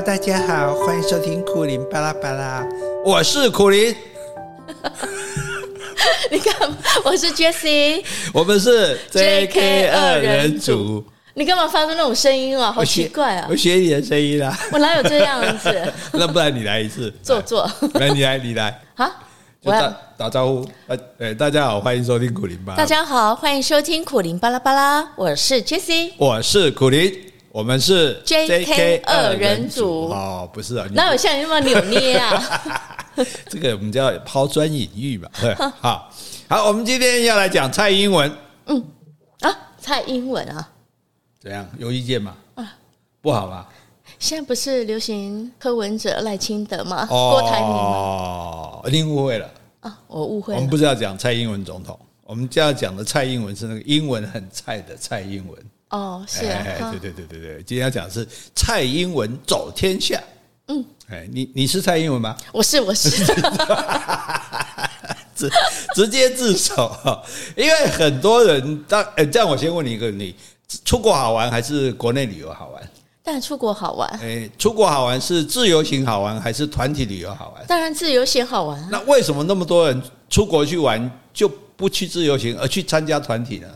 Hello，大家好，欢迎收听苦林巴拉巴拉，我是苦林。你干嘛？我是 Jessie，我们是 JK 二人组。你干嘛发出那种声音啊？好奇怪啊！我学你的声音啦。我哪有这样子？那不然你来一次，坐坐。来，你来，你来。好？我打打招呼。呃，大家好，欢迎收听苦林巴拉。大家好，欢迎收听苦林巴拉巴拉。我是 Jessie，我是苦苓，我们是 JK 二人组。哦，不是啊，哪有像你那么扭捏啊？这个我们叫抛砖引玉嘛。好，好，我们今天要来讲蔡英文。嗯啊，蔡英文啊。怎样？有意见吗？啊，不好吧？现在不是流行柯文哲、赖清德吗？哦、郭台铭？哦，一定误会了啊！我误会了。我们不是要讲蔡英文总统，我们就要讲的蔡英文是那个英文很菜的蔡英文。哦，是啊，对对对对对，今天要讲的是蔡英文走天下。嗯，哎，你你是蔡英文吗？我是，我是。直直接自首，因为很多人当哎，这样我先问你一个问题。出国好玩还是国内旅游好玩？当然出国好玩。哎，出国好玩是自由行好玩还是团体旅游好玩？当然自由行好玩啊。那为什么那么多人出国去玩就不去自由行，而去参加团体呢？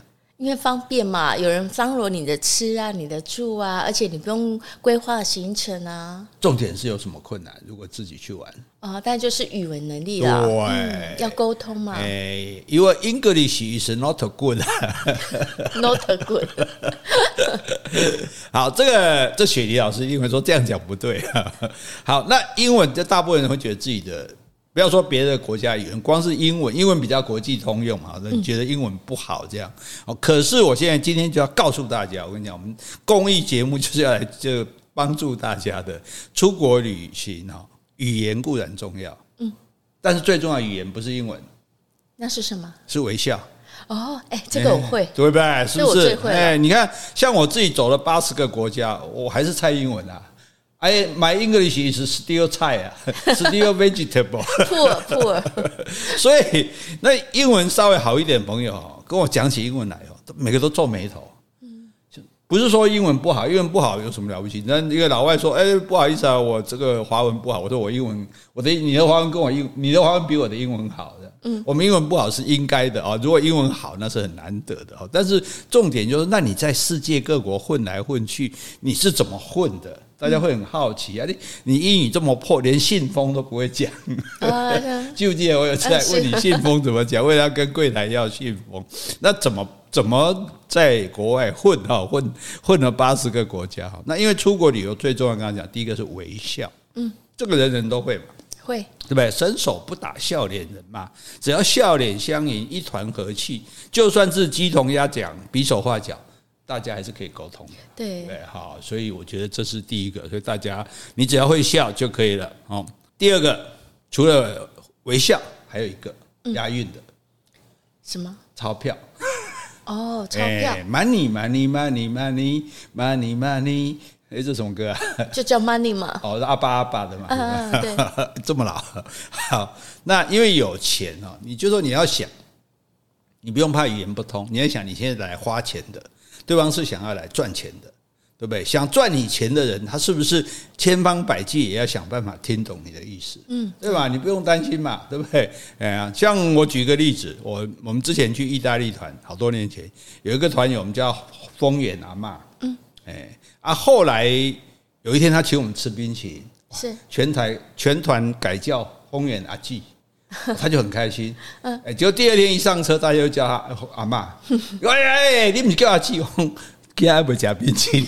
因为方便嘛，有人张罗你的吃啊，你的住啊，而且你不用规划行程啊。重点是有什么困难？如果自己去玩啊，但就是语文能力啦，对、嗯，要沟通嘛。哎，因为 English is not good，not good。好，这个这雪梨老师因为说这样讲不对。好，那英文，这大部分人会觉得自己的。不要说别的国家语言，光是英文，英文比较国际通用嘛，你觉得英文不好这样。哦，可是我现在今天就要告诉大家，我跟你讲，我们公益节目就是要来就帮助大家的出国旅行哦，语言固然重要，嗯，但是最重要的语言不是英文，那是什么？是微笑。哦，哎，这个我会，对不对？是不是？哎，你看，像我自己走了八十个国家，我还是猜英文啊。哎，My English is still 菜啊，still vegetable。poor poor。所以那英文稍微好一点的朋友跟我讲起英文来哦，每个都皱眉头。嗯，不是说英文不好，英文不好有什么了不起？那一个老外说：“哎，不好意思啊，我这个华文不好。”我说：“我英文，我的你的华文跟我英，你的华文比我的英文好的。嗯，我们英文不好是应该的啊，如果英文好那是很难得的啊。但是重点就是，那你在世界各国混来混去，你是怎么混的？”大家会很好奇啊！你你英语这么破，连信封都不会讲。记不 记得我有在问你信封怎么讲？为了要跟柜台要信封，那怎么怎么在国外混哈？混混了八十个国家哈？那因为出国旅游最重要，刚刚讲第一个是微笑。嗯，这个人人都会嘛？会，对不对？伸手不打笑脸人嘛，只要笑脸相迎，一团和气，就算是鸡同鸭讲，比手画脚。大家还是可以沟通的，对对，好，所以我觉得这是第一个，所以大家你只要会笑就可以了。哦，第二个除了微笑，还有一个押韵的，什么？钞票。哦，钞票。Money money money money money money，哎，这什么歌啊？就叫 Money 嘛。哦，是阿爸阿爸的嘛。嗯，对。这么老，好，那因为有钱哦，你就说你要想，你不用怕语言不通，你要想你现在来花钱的。对方是想要来赚钱的，对不对？想赚你钱的人，他是不是千方百计也要想办法听懂你的意思？嗯，对吧？你不用担心嘛，对不对？哎呀，像我举个例子，我我们之前去意大利团，好多年前有一个团友，我们叫丰原阿妈，嗯，哎啊，后来有一天他请我们吃冰淇淋，是全台全团改叫丰原阿季。他就很开心，嗯，结果第二天一上车，大家就叫他阿嬷，喂，你不是叫他季红，给他不加冰淇淋。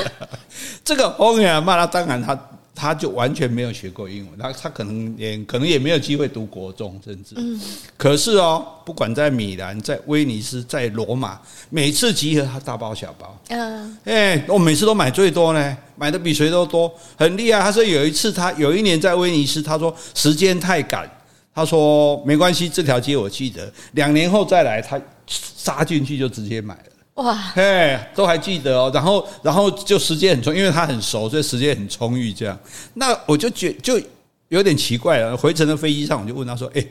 这个风原阿嬷，他当然他他就完全没有学过英文，他他可能也可能也没有机会读国中，甚至，嗯，可是哦，不管在米兰、在威尼斯、在罗马，每次集合他大包小包，嗯，哎，我每次都买最多呢，买的比谁都多，很厉害。他说有一次他有一年在威尼斯，他说时间太赶。他说没关系，这条街我记得，两年后再来，他杀进去就直接买了。哇，嘿，都还记得哦。然后，然后就时间很充，因为他很熟，所以时间很充裕。这样，那我就觉就有点奇怪了。回程的飞机上，我就问他说：“哎，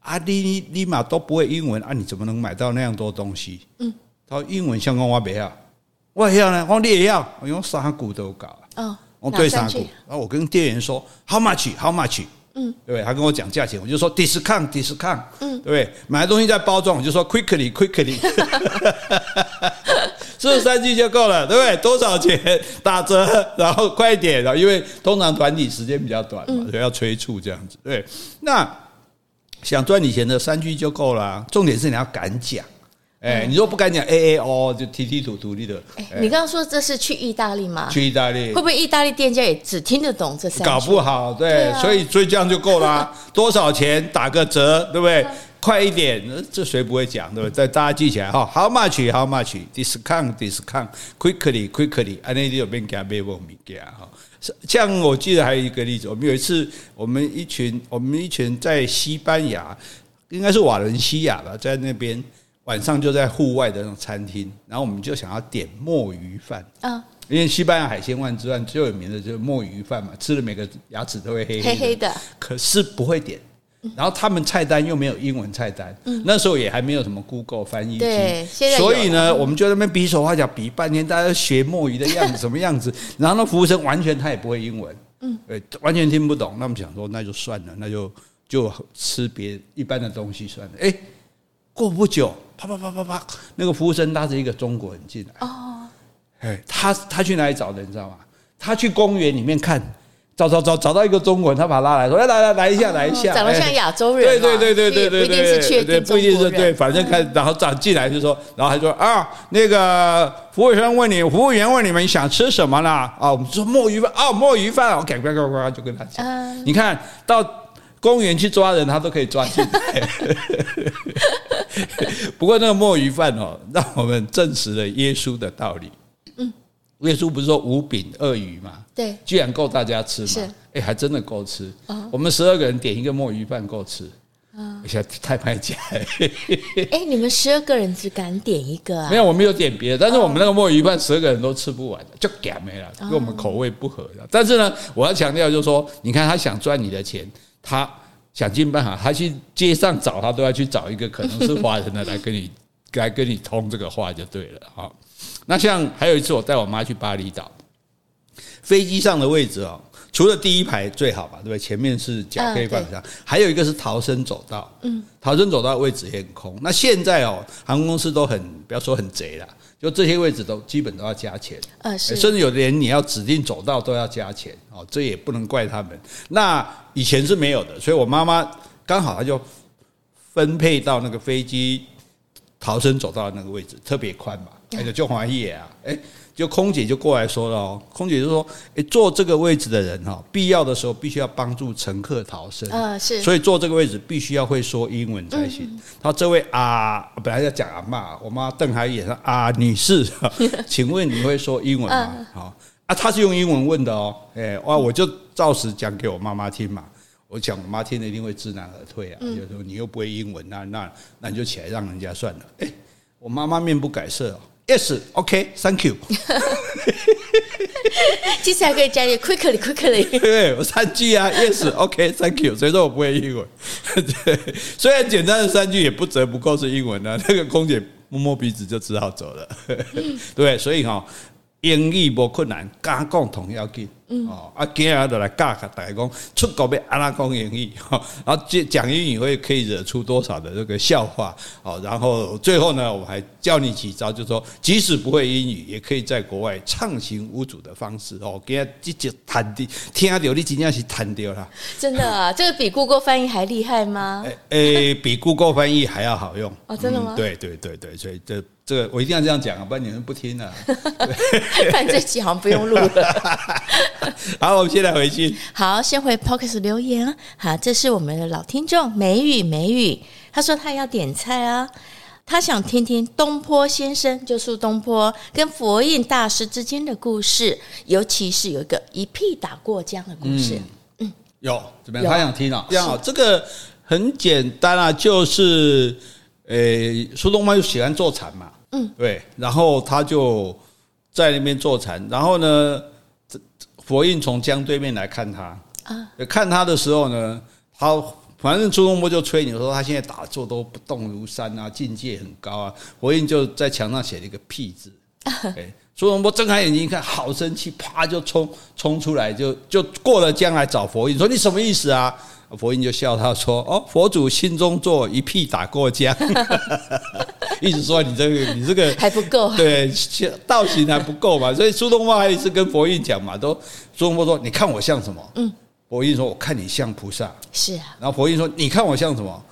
阿你你嘛都不会英文啊，你怎么能买到那样多东西？”嗯，他说英文相关我不要，我要呢，我你也要，我用三股都搞。哦，我对三股，然后我跟店员说 How much？How much？嗯，对不对？他跟我讲价钱，我就说 discount，discount，嗯，对不对？买的东西在包装，我就说 quickly，quickly，是不是三句就够了？对不对？多少钱打折？然后快一点，然后因为通常团体时间比较短嘛，所以要催促这样子。对，那想赚你钱的三句就够了。重点是你要敢讲。哎，你说不敢讲 A A O 就提提土土地的。哎，你刚刚说这是去意大利吗？去意大利，会不会意大利店家也只听得懂这三句？搞不好，对，所以所以这样就够了。多少钱打个折，对不对？快一点，这谁不会讲，对不对？再大家记起来哈，How much？How much？Discount？Discount？Quickly？Quickly？安内有变加变不米加哈。像我记得还有一个例子，我们有一次，我们一群我们一群在西班牙，应该是瓦伦西亚吧，在那边。晚上就在户外的那种餐厅，然后我们就想要点墨鱼饭。啊，因为西班牙海鲜饭之外最有名的就是墨鱼饭嘛，吃的每个牙齿都会黑黑黑的，可是不会点。然后他们菜单又没有英文菜单，那时候也还没有什么 Google 翻译机，所以呢，我们就在那边比手画脚比半天，大家学墨鱼的样子什么样子，然后那服务生完全他也不会英文，嗯，对，完全听不懂。那我们想说那就算了，那就就吃别一般的东西算了。哎，过不久。啪啪啪啪啪！那个服务生拉着一个中国人进来。哦，哎，他他去哪里找的？你知道吗？他去公园里面看，找找找找到一个中国人，他把他拉来说：“来来来，来一下，来一下。”长得像亚洲人。对对对对对对对，不一定是确定，不一定是对，反正看，然后找进来就说，然后还说啊，那个服务生问你，服务员问你们想吃什么呢？啊，我们说墨鱼饭啊，墨鱼饭，我赶快赶快就跟他讲。你看到公园去抓人，他都可以抓进来。不过那个墨鱼饭哦，让我们证实了耶稣的道理。嗯，耶稣不是说五饼二鱼吗？对，居然够大家吃吗？哎，还真的够吃。我们十二个人点一个墨鱼饭够吃。啊，而且太拍假。哎，你们十二个人只敢点一个啊？没有，我没有点别的。但是我们那个墨鱼饭十二个人都吃不完，就给没了，跟我们口味不合。但是呢，我要强调就是说，你看他想赚你的钱，他。想尽办法，他去街上找他，都要去找一个可能是华人的来跟你 来跟你通这个话就对了。好，那像还有一次，我带我妈去巴厘岛，飞机上的位置哦，除了第一排最好吧，对不对？前面是脚可以放下，还有一个是逃生走道。嗯，逃生走道位置也很空。那现在哦，航空公司都很不要说很贼了。就这些位置都基本都要加钱，呃，甚至有的人你要指定走道都要加钱哦，这也不能怪他们。那以前是没有的，所以我妈妈刚好她就分配到那个飞机逃生走道那个位置，特别宽嘛，而且就华裔啊，哎。就空姐就过来说了哦，空姐就说：“诶，坐这个位置的人哈，必要的时候必须要帮助乘客逃生。啊，是，所以坐这个位置必须要会说英文才行。他这位啊，本来要讲阿嬷，我妈瞪他一眼说：啊，女士，请问你会说英文吗？好啊，他是用英文问的哦。哎，哇，我就照实讲给我妈妈听嘛。我讲我妈听了一定会知难而退啊。就说你又不会英文，那那那你就起来让人家算了。哎，我妈妈面不改色哦。Yes，OK，Thank you。其实还可以加一个 quickly，quickly。对，我三句啊，Yes，OK，Thank you。所以说我不会英文。对，虽然简单的三句也不折不扣是英文啊。那个空姐摸摸鼻子就只好走了。对，所以哈，英语不困难，敢讲同要紧。哦，啊，今日就来教下大家讲出国要安怎讲英语，然后讲讲英语会可以惹出多少的这个笑话，哦，然后最后呢，我还教你几招，就是说即使不会英语，也可以在国外畅行无阻的方式哦，给他直接弹的，听到你真正是弹掉了。真的啊，这个比 Google 翻译还厉害吗？诶，比 Google 翻译还要好用哦，真的吗？对对对对，所以这这个我一定要这样讲啊，不然你们不听了。看这期好像不用录了。好，我们现在回去。好，先回 Podcast 留言。好，这是我们的老听众美语美语，他说他要点菜啊，他想听听东坡先生，就苏东坡跟佛印大师之间的故事，尤其是有一个一屁打过江的故事。嗯，嗯有怎么样？他想听啊？这样这个很简单啊，就是呃，苏东坡就喜欢坐禅嘛，嗯，对，然后他就在那边坐禅，然后呢。佛印从江对面来看他啊，看他的时候呢，他反正苏东坡就吹牛说他现在打坐都不动如山啊，境界很高啊。佛印就在墙上写了一个“屁”字，哎，苏东坡睁开眼睛一看，好生气，啪就冲冲出来，就就过了江来找佛印，说你什么意思啊？佛印就笑他说：“哦，佛祖心中坐，一屁打过江。”意思说你这个你这个 还不够，对，道行还不够嘛。所以苏东坡还是跟佛印讲嘛，都苏东坡说：“你看我像什么？”嗯，佛印说：“我看你像菩萨。”是啊。然后佛印说：“你看我像什么？”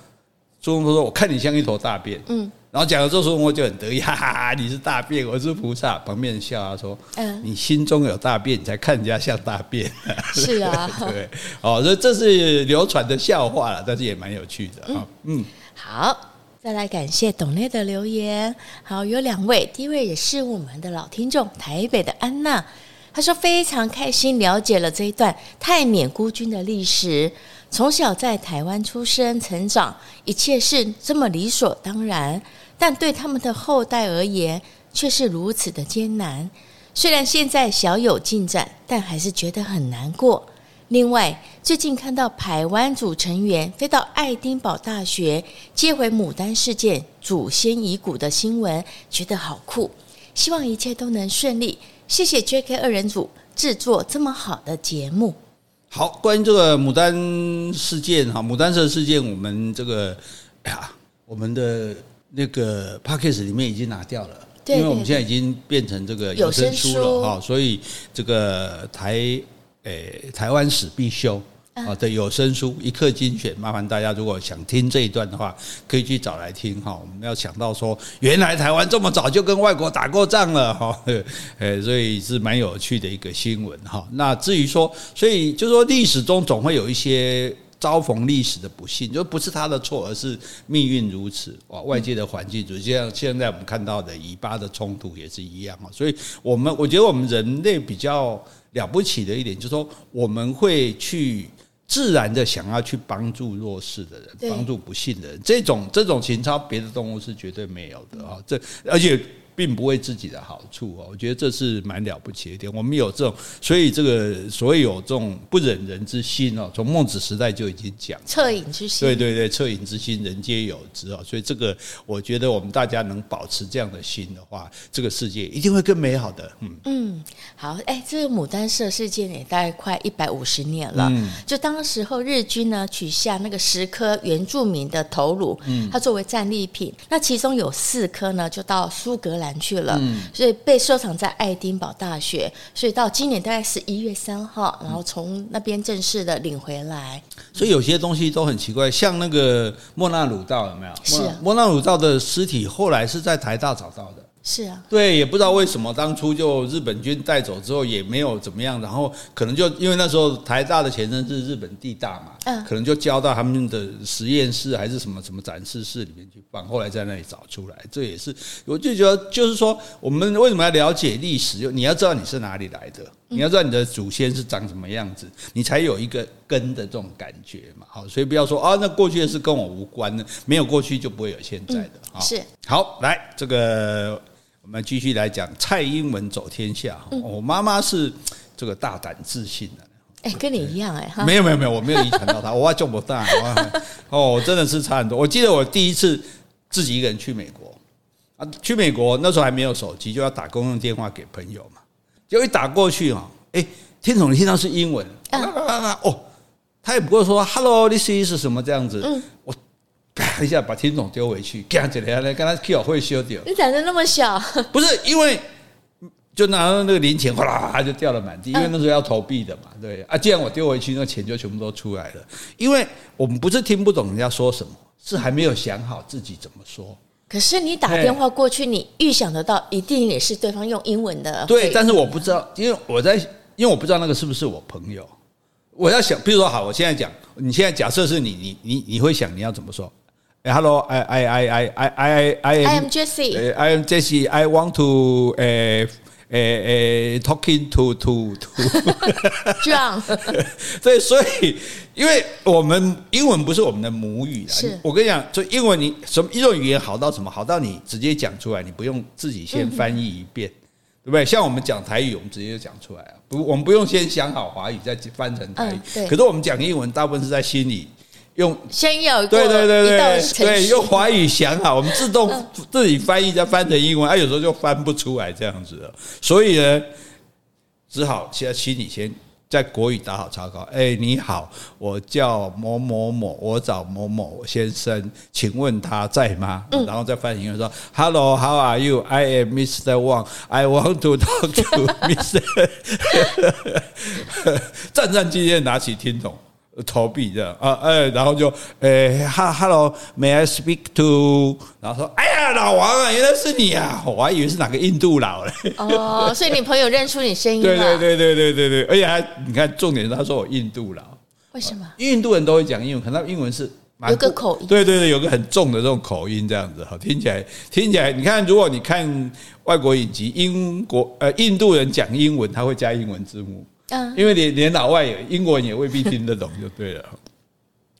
苏东坡说：“我看你像一坨大便。”嗯。然后讲了之后，苏东坡就很得意，哈哈哈！你是大便，我是菩萨。旁边人笑他说：“嗯，你心中有大便，你才看人家像大便。”是啊，对，哦，这这是流传的笑话了，但是也蛮有趣的啊。嗯，好，再来感谢董内的留言。好，有两位，第一位也是我们的老听众，台北的安娜，她说非常开心了解了这一段泰缅孤军的历史。从小在台湾出生成长，一切是这么理所当然。但对他们的后代而言，却是如此的艰难。虽然现在小有进展，但还是觉得很难过。另外，最近看到排湾组成员飞到爱丁堡大学接回牡丹事件祖先遗骨的新闻，觉得好酷。希望一切都能顺利。谢谢 JK 二人组制作这么好的节目。好，关于这个牡丹事件哈，牡丹社事件，我们这个哎呀，我们的。那个 Podcast 里面已经拿掉了，因为我们现在已经变成这个有声书了哈，所以这个台诶台湾史必修啊的有声书一课精选，麻烦大家如果想听这一段的话，可以去找来听哈。我们要想到说，原来台湾这么早就跟外国打过仗了哈，诶，所以是蛮有趣的一个新闻哈。那至于说，所以就说历史中总会有一些。遭逢历史的不幸，就不是他的错，而是命运如此。哇，外界的环境就像现在我们看到的以巴的冲突也是一样啊。所以，我们我觉得我们人类比较了不起的一点，就是说我们会去自然的想要去帮助弱势的人，帮助不幸的人。这种这种情操，别的动物是绝对没有的啊。这而且。并不为自己的好处哦，我觉得这是蛮了不起的一点。我们有这种，所以这个所谓有这种不忍人之心哦，从孟子时代就已经讲恻隐之心。对对对，恻隐之心，人皆有之哦。所以这个，我觉得我们大家能保持这样的心的话，这个世界一定会更美好的。嗯嗯，好，哎，这个牡丹社事件也大概快一百五十年了。嗯，就当时候日军呢取下那个十颗原住民的头颅，嗯，它作为战利品，那其中有四颗呢就到苏格兰。去了，所以被收藏在爱丁堡大学，所以到今年大概十一月三号，然后从那边正式的领回来。所以有些东西都很奇怪，像那个莫纳鲁道有没有？是啊，莫纳鲁道的尸体后来是在台大找到的。是啊，对，也不知道为什么当初就日本军带走之后也没有怎么样，然后可能就因为那时候台大的前身是日本地大嘛，嗯，可能就交到他们的实验室还是什么什么展示室里面去放，后来在那里找出来，这也是我就觉得就是说，我们为什么要了解历史？就你要知道你是哪里来的，你要知道你的祖先是长什么样子，你才有一个根的这种感觉嘛。好，所以不要说啊，那过去的事跟我无关的，没有过去就不会有现在的。嗯，是好，来这个。我们继续来讲蔡英文走天下。我妈妈是这个大胆自信的，哎，跟你一样哎，没有没有没有，我没有遗传到她，我叫不大，哦，真的是差很多。我记得我第一次自己一个人去美国啊，去美国那时候还没有手机，就要打公用电话给朋友嘛，就一打过去哦，哎，听筒你听到是英文，哦，他也不会说 “hello”，this is 什么这样子，嗯，我。啪一下把听筒丢回去，干起来来，跟他 Q 会修掉。你长得那么小，不是因为就拿到那个零钱，哗啦就掉了满地。因为那时候要投币的嘛，对啊。既然我丢回去，那钱就全部都出来了。因为我们不是听不懂人家说什么，是还没有想好自己怎么说。可是你打电话过去，你预想得到，一定也是对方用英文的。对，但是我不知道，因为我在，因为我不知道那个是不是我朋友。我要想，比如说，好，我现在讲，你现在假设是你，你你你会想你要怎么说？Hello, I I I I I I I am Jessie. I am Jessie. I want to 呃呃呃 talking to to to John。对，所以因为我们英文不是我们的母语啊，我跟你讲，就英文你什么一种语言好到什么好到你直接讲出来，你不用自己先翻译一遍，对不对？像我们讲台语，我们直接就讲出来啊，不，我们不用先想好华语再翻成台语。对。可是我们讲英文，大部分是在心里。用先要对对对对对对，用华语想好，我们自动自己翻译再翻成英文，啊，有时候就翻不出来这样子的，所以呢，只好现在心里先。在国语打好草稿。哎，你好，我叫某某某，我找某某先生，请问他在吗？然后再翻译，说：“Hello，How are you? I am Mr. Wang. I want to talk to Mr. 战战兢兢拿起听筒。投币这样啊，哎，然后就哎哈，Hello，May I speak to？然后说，哎呀，老王啊，原来是你啊，我还以为是哪个印度佬嘞。哦，所以你朋友认出你声音了。对对对对对对对，而且还你看，重点是他说我印度佬。为什么？印度人都会讲英文，可能英文是有个口音。对对对，有个很重的这种口音，这样子哈，听起来听起来，你看，如果你看外国影集，英国呃印度人讲英文，他会加英文字幕。因为连连老外也英国人也未必听得懂，就对了。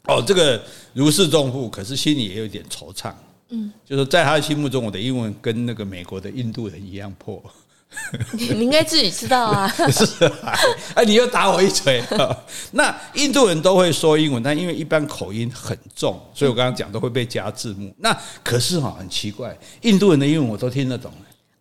哦，这个如释重负，可是心里也有点惆怅。嗯，就是在他的心目中，我的英文跟那个美国的印度人一样破。你应该自己知道啊。是啊，哎，你又打我一锤。那印度人都会说英文，但因为一般口音很重，所以我刚刚讲都会被加字幕。那可是哈，很奇怪，印度人的英文我都听得懂。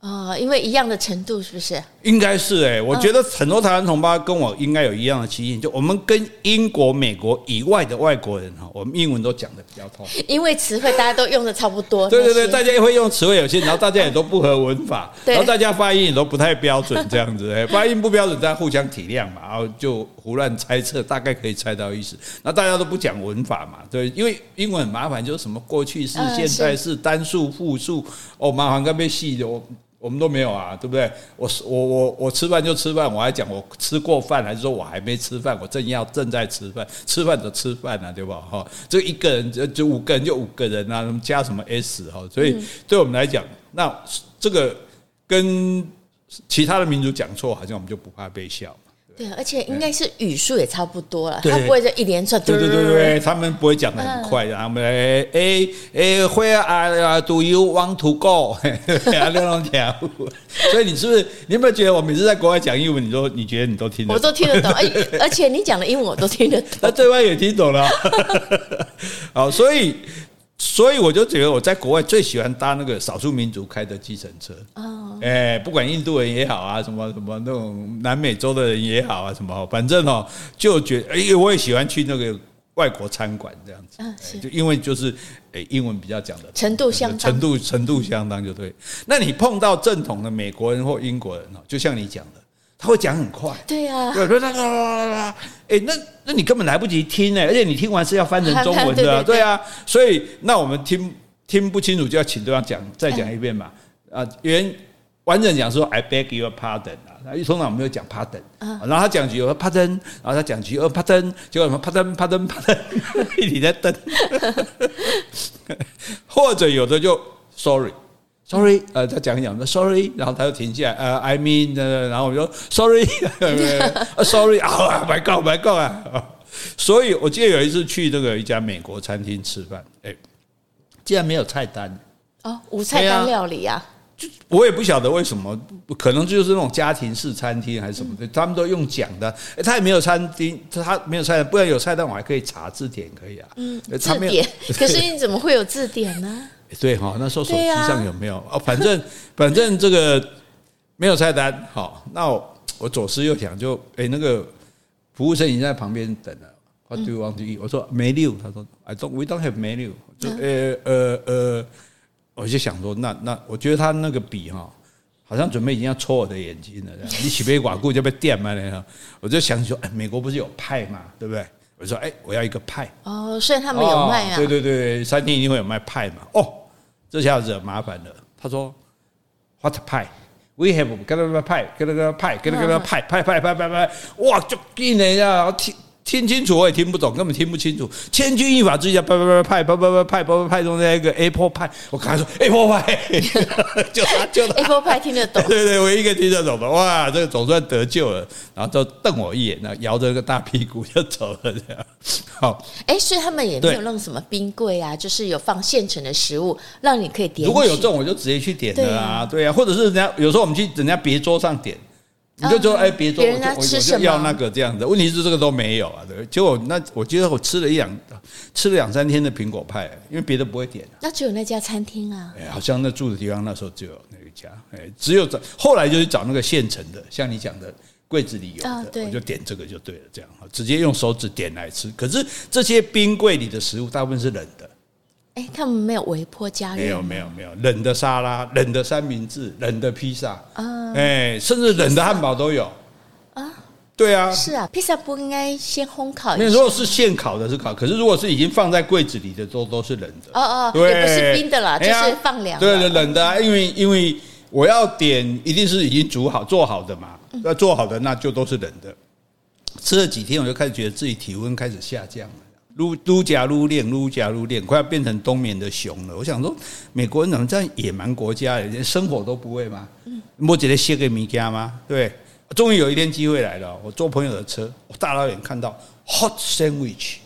哦，因为一样的程度是不是？应该是哎，我觉得很多台湾同胞跟我应该有一样的基因，就我们跟英国、美国以外的外国人哈，我们英文都讲的比较通。因为词汇大家都用的差不多。对对对，大家也会用词汇有些，然后大家也都不合文法，然后大家发音也都不太标准，这样子哎，发音不标准，大家互相体谅嘛，然后就胡乱猜测，大概可以猜到意思。那大家都不讲文法嘛，对，因为英文很麻烦，就是什么过去式、现在式、单数、复数，哦，麻烦跟被细的我。我们都没有啊，对不对？我我我我吃饭就吃饭，我还讲我吃过饭，还是说我还没吃饭？我正要正在吃饭，吃饭就吃饭啊，对吧？哈，这一个人就就五个人就五个人啊，加什么 S 哈？所以对我们来讲，那这个跟其他的民族讲错，好像我们就不怕被笑。对，而且应该是语速也差不多了，他不会这一连串。对对对对，他们不会讲得很快的。他们哎哎哎，Where are do you want to go？那种讲。所以你是不是？你有没有觉得我每次在国外讲英文，你说你觉得你都听得懂？我都听得懂，而 而且你讲的英文我都听得懂。那对外也听懂了。好，所以。所以我就觉得我在国外最喜欢搭那个少数民族开的计程车哦，哎，不管印度人也好啊，什么什么那种南美洲的人也好啊，什么反正哦，就觉得哎，我也喜欢去那个外国餐馆这样子，就因为就是哎，英文比较讲的程度相当，程度程度相当就对。那你碰到正统的美国人或英国人哦，就像你讲的。他会讲很快，对呀，对，啦啦啦啦，哎，那那你根本来不及听呢，而且你听完是要翻成中文的，对啊，所以那我们听听不清楚就要请对方讲，再讲一遍嘛，啊，原完整讲说 I beg your pardon 啊，通常我们没有讲 pardon，然后他讲句 pardon，然后他讲句 pardon，结果什么？pardon pardon pardon，一直在瞪，或者有的就 sorry。Sorry，呃，他讲一讲，说 Sorry，然后他就停下来，呃，I mean，然后我说 Sorry，Sorry，啊，My God，My God 啊！所以我记得有一次去这个一家美国餐厅吃饭，哎，竟然没有菜单哦，无菜单料理啊？就我也不晓得为什么，可能就是那种家庭式餐厅还是什么的，他们都用讲的，哎，他也没有餐厅，他没有菜单，不然有菜单我还可以查字典，可以啊，嗯，字典，可是你怎么会有字典呢？对哈，那时候手机上有没有？哦，反正 反正这个没有菜单。好，那我，我左思右想，就哎，那个服务生已经在旁边等了。What do you want to eat？我说 menu，他说 I don't, we don't have menu。就呃呃呃，我就想说，那那我觉得他那个笔哈，好像准备已经要戳我的眼睛了。你起杯寡顾就被电嘛那样，我就想说，哎，美国不是有派嘛，对不对？我说，哎，我要一个派。哦，所以他们有卖啊？对对对，餐厅一定会有卖派嘛。哦。这下惹麻烦了。他说：“What pie? We have 跟那个派，跟那个派，跟那个派，派派派派派，哇，就给你呀！听听清楚，我也听不懂，根本听不清楚。千钧一发之下，派派派派派派派派派中了一个 Apple 派，我刚说 Apple 派，就就 Apple 派听得懂。对对，我一个听得懂的，哇，这总算得救了。然后就瞪我一眼，然后摇着个大屁股就走了。这样，好，哎，所以他们也没有弄什么冰柜啊，就是有放现成的食物，让你可以点。如果有这种，我就直接去点的啊，对啊，或者是人家有时候我们去人家别桌上点。你就说哎，别说，我就我就要那个这样子。问题是这个都没有啊，对。结果那我觉得我吃了一两吃了两三天的苹果派，因为别的不会点。那只有那家餐厅啊。哎，好像那住的地方那时候只有那一家，哎，只有找后来就去找那个现成的，像你讲的柜子里有的，我就点这个就对了，这样直接用手指点来吃。可是这些冰柜里的食物大部分是冷的。哎，他们没有微波加热？没有，没有，没有冷的沙拉、冷的三明治、冷的披萨啊，哎，甚至冷的汉堡都有啊。对啊，是啊，披萨不应该先烘烤一下？那如果是现烤的，是烤；可是如果是已经放在柜子里的，都都是冷的。哦哦，对，也不是冰的啦，就是放凉。对对，冷的啊，因为因为我要点，一定是已经煮好、做好的嘛。要做好的，那就都是冷的。吃了几天，我就开始觉得自己体温开始下降了。撸撸加撸练，撸加撸练，快要变成冬眠的熊了。我想说，美国人怎么这样野蛮国家，连生火都不会吗？摸起来歇个米家吗？对，终于有一天机会来了。我坐朋友的车，我大老远看到 hot sandwich，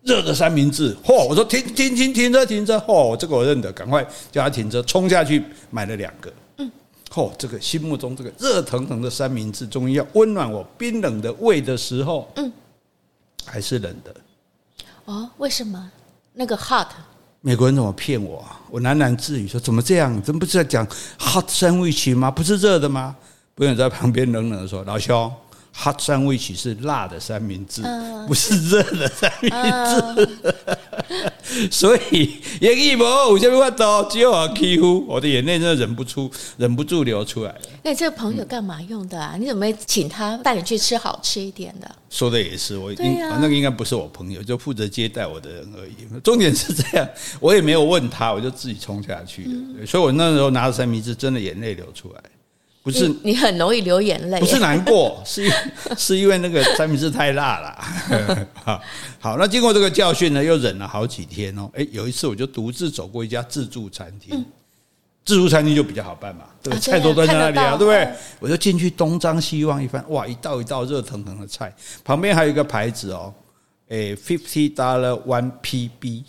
热的三明治。嚯！我说停停停停车停车！嚯！这个我认得，赶快叫他停车，冲下去买了两个。嗯，嚯！这个心目中这个热腾腾的三明治，终于要温暖我冰冷的胃的时候，嗯，还是冷的。哦，为什么那个 hot？美国人怎么骗我？我喃喃自语说：“怎么这样？怎么不是在讲 hot 生意情吗？不是热的吗？”朋友在旁边冷冷的说：“老兄。” Hot sandwich 是辣的三明治，不是热的三明治，所以也一模五千块刀只有我欺负，我的眼泪真的忍不住，忍不住流出来了。那这个朋友干嘛用的啊？你怎么没请他带你去吃好吃一点的？说的也是，我应那个应该不是我朋友，就负责接待我的人而已。重点是这样，我也没有问他，我就自己冲下去了。所以我那时候拿着三明治，真的眼泪流出来。不是你，你很容易流眼泪，不是难过，是因是因为那个三明治太辣了。好，好，那经过这个教训呢，又忍了好几天哦。哎，有一次我就独自走过一家自助餐厅，嗯、自助餐厅就比较好办嘛，对，啊、菜都端在那里啊，对不对？我就进去东张西望一番，哇，一道一道热腾腾的菜，旁边还有一个牌子哦，哎，fifty dollar one PB。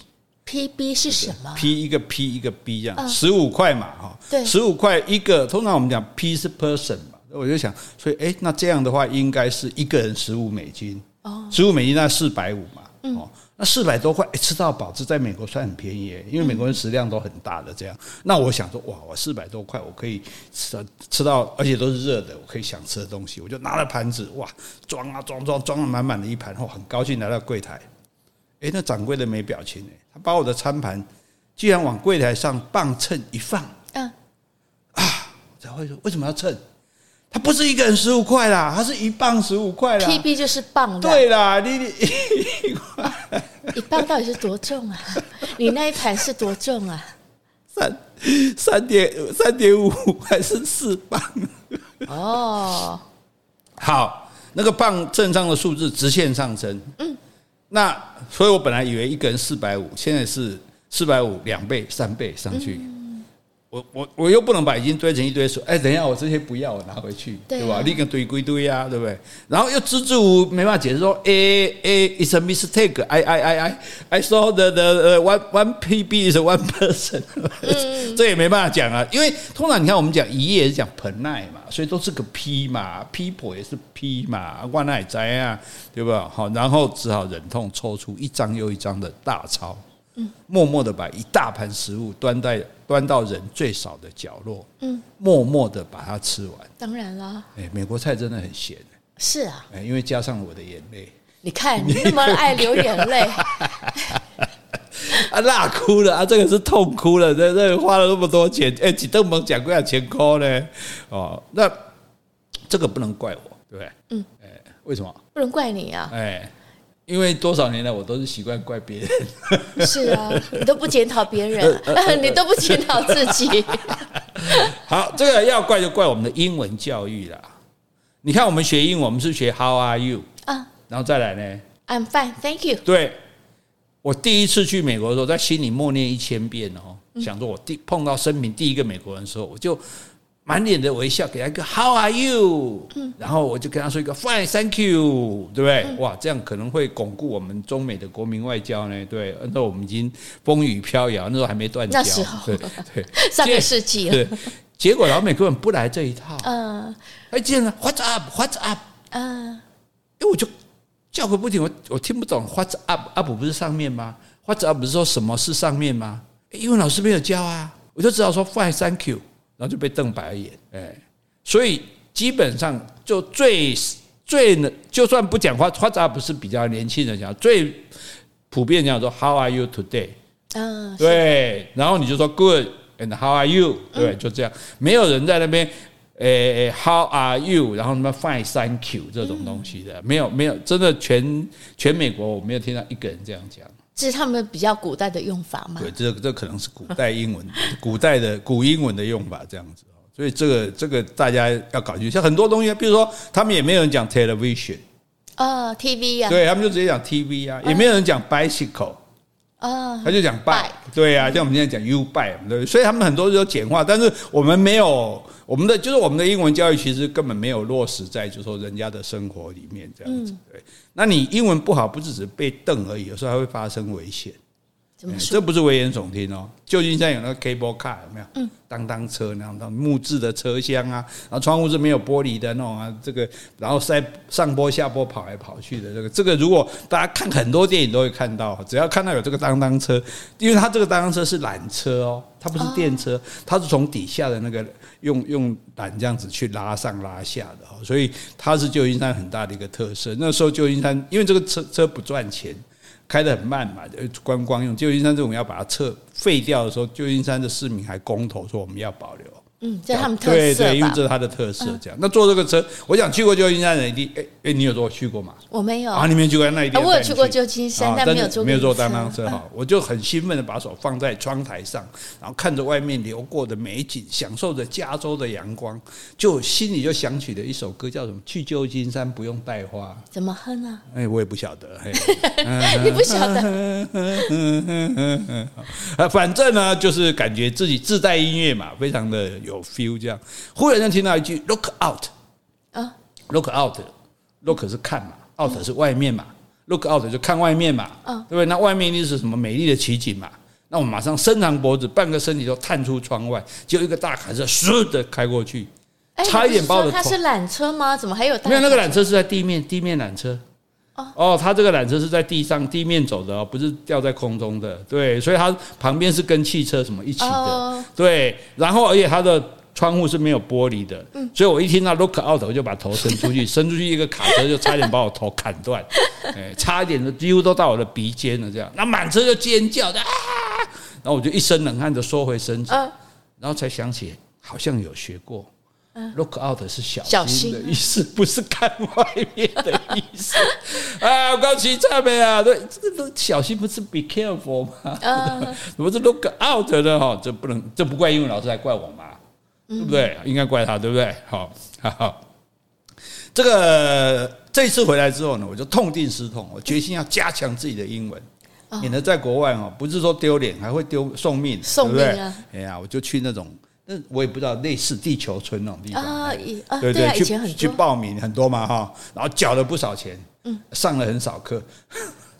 P B 是什么？P 一个 P 一个 B 这样，十五块嘛，哈，对，十五块一个。通常我们讲 P 是 person 嘛，我就想，所以哎，那这样的话应该是一个人十五美金，哦，十五美金那四百五嘛，哦，那四百多块，哎，吃到饱，这在美国算很便宜，因为美国人食量都很大的这样。那我想说，哇，我四百多块，我可以吃到吃到，而且都是热的，我可以想吃的东西，我就拿了盘子，哇，装啊装装装了满满的一盘，后很高兴来到柜台。哎，那掌柜的没表情，他把我的餐盘居然往柜台上磅秤一放，嗯，啊，才会说为什么要称？他不是一个人十五块啦，他是一磅十五块啦。PB 就是磅，对啦，你你一磅到底是多重啊？你那一盘是多重啊？三三点三点五还是四磅？哦，好，那个磅秤上的数字直线上升，嗯。那所以，我本来以为一个人四百五，现在是四百五两倍、三倍上去。我我我又不能把已经堆成一堆说，哎，等一下，我这些不要，我拿回去，对吧？立个堆归堆啊，对不对？然后又支支吾吾没办法解释说，哎哎，it's a mistake。I I I I I saw the the one one PB is one person。这也没办法讲啊，因为通常你看我们讲一页是讲盆奈嘛，所以都是个 P 嘛，people 也是 P 嘛，万奈哉啊，对吧？好，然后只好忍痛抽出一张又一张的大钞。默默的把一大盘食物端在端到人最少的角落，嗯，默默的把它吃完。当然了，哎，美国菜真的很咸，是啊，哎，因为加上我的眼泪，你看你那么爱流眼泪，啊，辣哭了啊，这个是痛哭了，这这花了那么多钱，哎，几顿门讲过要钱抠呢，哦，那这个不能怪我，对不对？嗯，哎，为什么？不能怪你啊？哎。因为多少年来我都是习惯怪别人，是啊，你都不检讨别人，你都不检讨自己。好，这个要怪就怪我们的英文教育啦。你看我们学英文，我们是学 How are you 啊，然后再来呢，I'm fine, thank you。对，我第一次去美国的时候，在心里默念一千遍哦，想说我第碰到生平第一个美国人的时候，我就。满脸的微笑，给他一个 How are you？嗯，然后我就跟他说一个 Fine，Thank you，对不对？嗯、哇，这样可能会巩固我们中美的国民外交呢。对，那时候我们已经风雨飘摇，那时候还没断交。那时候，对对，上个世纪了。结果老美根本不来这一套。嗯，哎，竟然，What's up？What's up？嗯，因为我就叫个不停，我我听不懂。What's up？up 不是上面吗？What's up 不是说什么是上面吗？英文老师没有教啊，我就只好说 Fine，Thank you，然后就被瞪白眼。哎，所以基本上就最最能，就算不讲话，What's up 不是比较年轻人讲，最普遍讲说 How are you today？嗯，对，然后你就说 Good and How are you？对，就这样，没有人在那边，诶，How are you？然后什么 Fine，Thank you 这种东西的，没有，没有，真的全全美国我没有听到一个人这样讲。这是他们比较古代的用法嘛？对，这这可能是古代英文，古代的古英文的用法这样子。所以这个这个大家要搞清楚，像很多东西，比如说他们也没有人讲 television，哦，TV 啊，对他们就直接讲 TV 啊，也没有人讲 bicycle。啊，他就讲 bike，对啊，像我们现在讲 U bike，对，所以他们很多都简化，但是我们没有我们的，就是我们的英文教育其实根本没有落实在，就是说人家的生活里面这样子，对。那你英文不好，不只是被瞪而已，有时候还会发生危险。怎么说？这不是危言耸听哦。旧金山有那个 cable car 有没有？嗯，当当车那样的木质的车厢啊，然后窗户是没有玻璃的那种啊，这个然后在上坡下坡跑来跑去的这个，这个如果大家看很多电影都会看到，只要看到有这个当当车，因为它这个当当车是缆车哦，它不是电车，它是从底下的那个用用缆这样子去拉上拉下的哦，所以它是旧金山很大的一个特色。那时候旧金山因为这个车车不赚钱。开得很慢嘛，观光用。旧金山这种要把它撤废掉的时候，旧金山的市民还公投说我们要保留。嗯，这是他们特色。对对，因为这是它的特色。这样，那坐这个车，我想去过旧金山的人一定，哎哎，你有坐去过吗？我没有啊，你没有去过那一定。我有去过旧金山，但没有坐没有坐当当车哈。我就很兴奋的把手放在窗台上，然后看着外面流过的美景，享受着加州的阳光，就心里就想起了一首歌，叫什么？去旧金山不用带花。怎么哼呢？哎，我也不晓得。你不晓得？啊，反正呢，就是感觉自己自带音乐嘛，非常的有 feel 这样。忽然间听到一句 “look out” 啊，“look out”，“look” 是看嘛，“out” 是外面嘛，“look out” 就看外面嘛，嗯对不对？那外面一定是什么美丽的奇景嘛？那我马上伸长脖子，半个身体都探出窗外，就一个大卡车嗖的开过去，差一点把我的头。它是缆车吗？怎么还有？没有，那个缆车是在地面，地面缆车。哦，它这个缆车是在地上地面走的哦，不是吊在空中的。对，所以它旁边是跟汽车什么一起的。对，然后而且它的。窗户是没有玻璃的，所以我一听到 look out，我就把头伸出去，伸出去一个卡车就差点把我头砍断，哎，差一点的几乎都到我的鼻尖了，这样，那满车就尖叫的啊，然后我就一身冷汗的缩回身子，然后才想起好像有学过，look out 是小心的意思，不是看外面的意思。啊，我刚骑车没啊？对，这个小心不是 be careful 吗？怎么是 look out 呢？哈，这不能，这不怪英文老师，还怪我吗？对不对？应该怪他，对不对？好，好，这个这次回来之后呢，我就痛定思痛，我决心要加强自己的英文，免得在国外哦，不是说丢脸，还会丢送命，送命啊！哎呀，我就去那种，那我也不知道类似地球村那种地方啊，对对，去去报名很多嘛哈，然后缴了不少钱，嗯，上了很少课，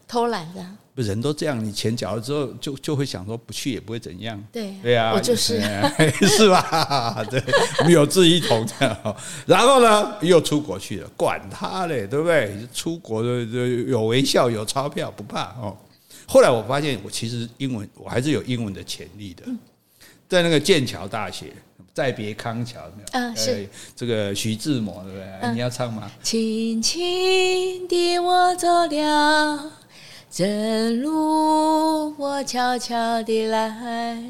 偷懒的。人都这样，你钱缴了之后，就就会想说不去也不会怎样。对对啊，我就是 是吧？对，我们有志一同这样。然后呢，又出国去了，管他嘞，对不对？出国的有微笑，有钞票，不怕哦。后来我发现，我其实英文我还是有英文的潜力的。在那个剑桥大学，再别康桥？啊，是这个徐志摩，对不对？你要唱吗？轻轻地我走了。正如我悄悄地来，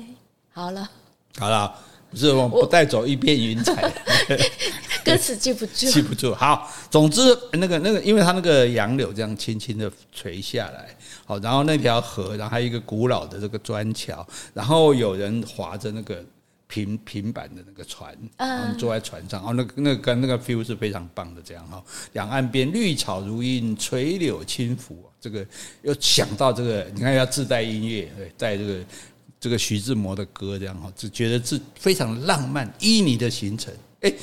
好了，好了，不是我们不带走一片云彩，歌词记不住，记不住。好，总之那个那个，因为它那个杨柳这样轻轻的垂下来，好，然后那条河，然后还有一个古老的这个砖桥，然后有人划着那个。平 平板的那个船，嗯，坐在船上，哦，那个那个跟那个 feel 是非常棒的，这样哈。两岸边绿草如茵，垂柳轻拂，这个又想到这个，你看要自带音乐，对，带这个这个徐志摩的歌，这样哈，就觉得是非常浪漫旖旎的行程。哎，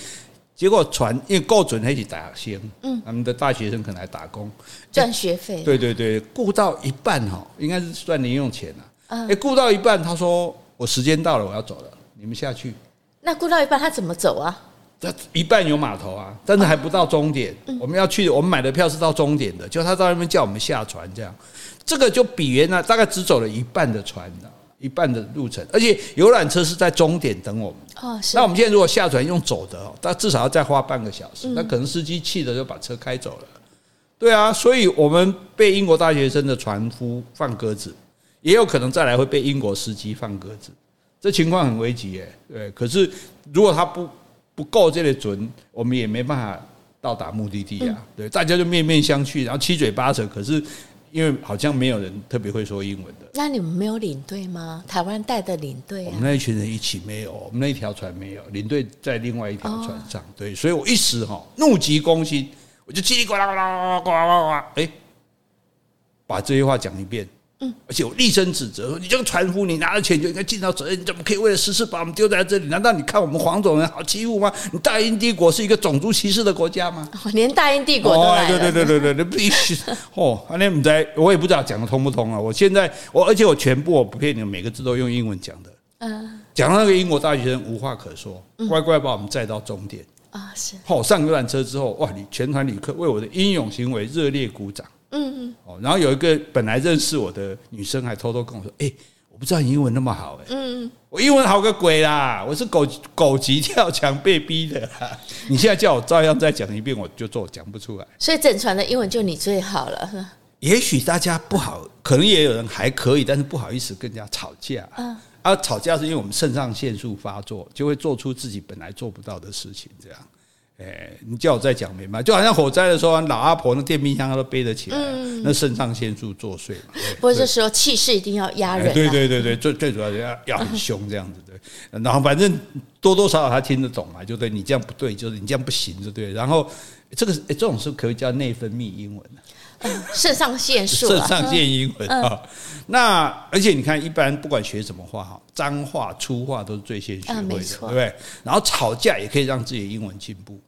结果船因为够准，还去打先，嗯，他们的大学生可能还打工赚学费，对对对，雇到一半哈，应该是赚零用钱了。哎，顾到一半，他说我时间到了，我要走了。你们下去，那雇到一半他怎么走啊？这一半有码头啊，但是还不到终点。哦、我们要去，我们买的票是到终点的，就他到那边叫我们下船，这样，这个就比原来大概只走了一半的船的，一半的路程，而且游览车是在终点等我们。哦，是。那我们现在如果下船用走的，哦，那至少要再花半个小时，那可能司机气的就把车开走了。对啊，所以我们被英国大学生的船夫放鸽子，也有可能再来会被英国司机放鸽子，这情况很危急耶。对，可是如果他不不够这类准，我们也没办法到达目的地啊。对，大家就面面相觑，然后七嘴八舌。可是因为好像没有人特别会说英文的。那你们没有领队吗？台湾带的领队啊？我们那一群人一起没有，我们那一条船没有领队，在另外一条船上。对，所以我一时哈怒急攻心。我就叽里呱啦呱啦呱啦呱啦呱啦，哎，把这些话讲一遍，嗯，而且我厉声指责说：“你这个船夫，你拿了钱就应该尽到责任，你怎么可以为了私事把我们丢在这里？难道你看我们黄种人好欺负吗？你大英帝国是一个种族歧视的国家吗？连大英帝国都来了，对对对对对对，必须 哦！那你在，我也不知道讲的通不通啊！我现在我，而且我全部我不骗你，每个字都用英文讲的，嗯，讲到那个英国大学生无话可说，乖乖把我们载到终点。啊，是好上游览车之后，哇！你全团旅客为我的英勇行为热烈鼓掌。嗯嗯。哦，然后有一个本来认识我的女生还偷偷跟我说：“哎，我不知道你英文那么好。”哎，嗯嗯，我英文好个鬼啦！我是狗狗急跳墙被逼的。你现在叫我照样再讲一遍，我就做讲不出来。所以整船的英文就你最好了。也许大家不好，可能也有人还可以，但是不好意思跟人家吵架。嗯。啊，吵架是因为我们肾上腺素发作，就会做出自己本来做不到的事情。这样，哎，你叫我再讲明白，就好像火灾的时候，老阿婆那电冰箱都背得起来，那肾上腺素作祟嘛。不过这时候气势一定要压人。对对对对，最最主要要要很凶这样子对。然后反正多多少少他听得懂嘛，就对你这样不对，就是你这样不行，就对。然后这个这种是可以叫内分泌英文肾上腺素，肾上腺英文啊。那而且你看，一般不管学什么话哈，脏话、粗话都是最先学会的，对不对？然后吵架也可以让自己的英文进步，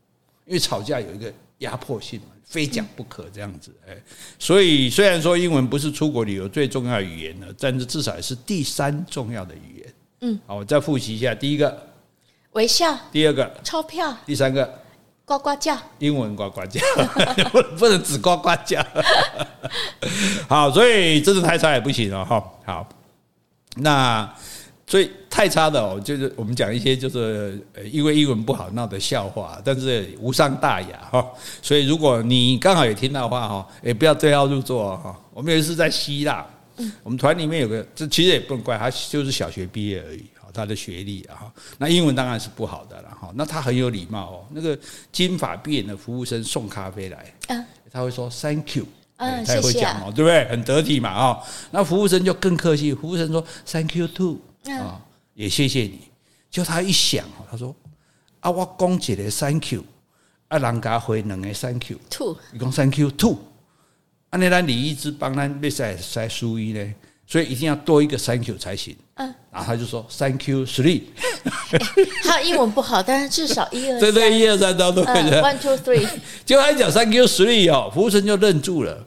因为吵架有一个压迫性嘛，非讲不可这样子。哎，所以虽然说英文不是出国旅游最重要的语言呢，但是至少也是第三重要的语言。嗯，好，我再复习一下：第一个微笑，第二个钞票，第三个。呱呱叫，英文呱呱叫，不 不能只呱呱叫。好，所以真的太差也不行哦。哈，好，那所以太差的哦，就是我们讲一些就是因为英文不好闹的笑话，但是无伤大雅哈。所以如果你刚好也听到的话哈，也不要对号入座哈。我们也是在希腊，我们团里面有个，这其实也不能怪他，就是小学毕业而已。他的学历啊，那英文当然是不好的了哈。那他很有礼貌哦。那个金发碧眼的服务生送咖啡来，他会说 “thank you”，他也会讲哦，对不对？很得体嘛啊。那服务生就更客气，服务生说 “thank you too”，啊，也谢谢你。就他一想，他说：“啊，我讲一个 thank you，啊，人家回两个 thank you，two，你讲 thank you two，啊，那咱李一之帮咱比赛赛输一呢，所以一定要多一个 thank you 才行。嗯。然后他就说 Thank you three，他英文不好，但是至少一二对对一二三都都会的。One two three，结果他讲 Thank you three 哦，服务生就愣住了，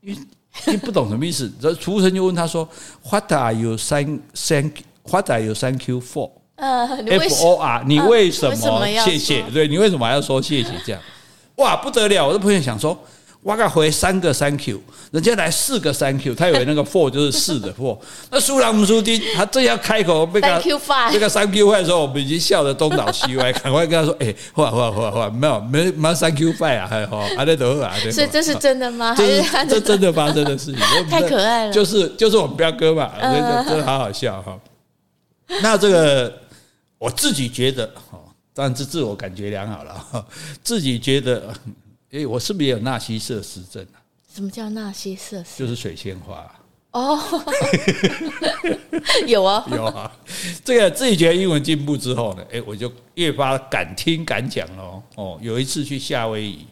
因为因为不懂什么意思。这服务生就问他说 What are you thank thank What are you thank you for？呃，F O R，你为什么谢谢？对，你为什么还要说谢谢？这样哇不得了！我的朋友想说。我给他回三个 thank you，人家来四个 thank you，他以为那个 four 就是四的 four。那苏朗姆苏丁，他正要开口被他这个 thank you five 的时候，我们已经笑得东倒西歪，赶快跟他说：“ 哎，哇哇哇哇，没有没没 thank you five 啊，还好，还得得啊。”所以这是真的吗？这是这真的发生的事情，太可爱了。就是就是我们彪哥嘛，真的真的好好笑哈。那这个我自己觉得哦，当然是自我感觉良好了哈，自己觉得。哎，我是不是也有纳西瑟斯症啊？什么叫纳西瑟斯？就是水仙花哦，有啊，有啊。这个自己觉得英文进步之后呢，哎，我就越发敢听敢讲喽。哦，有一次去夏威夷，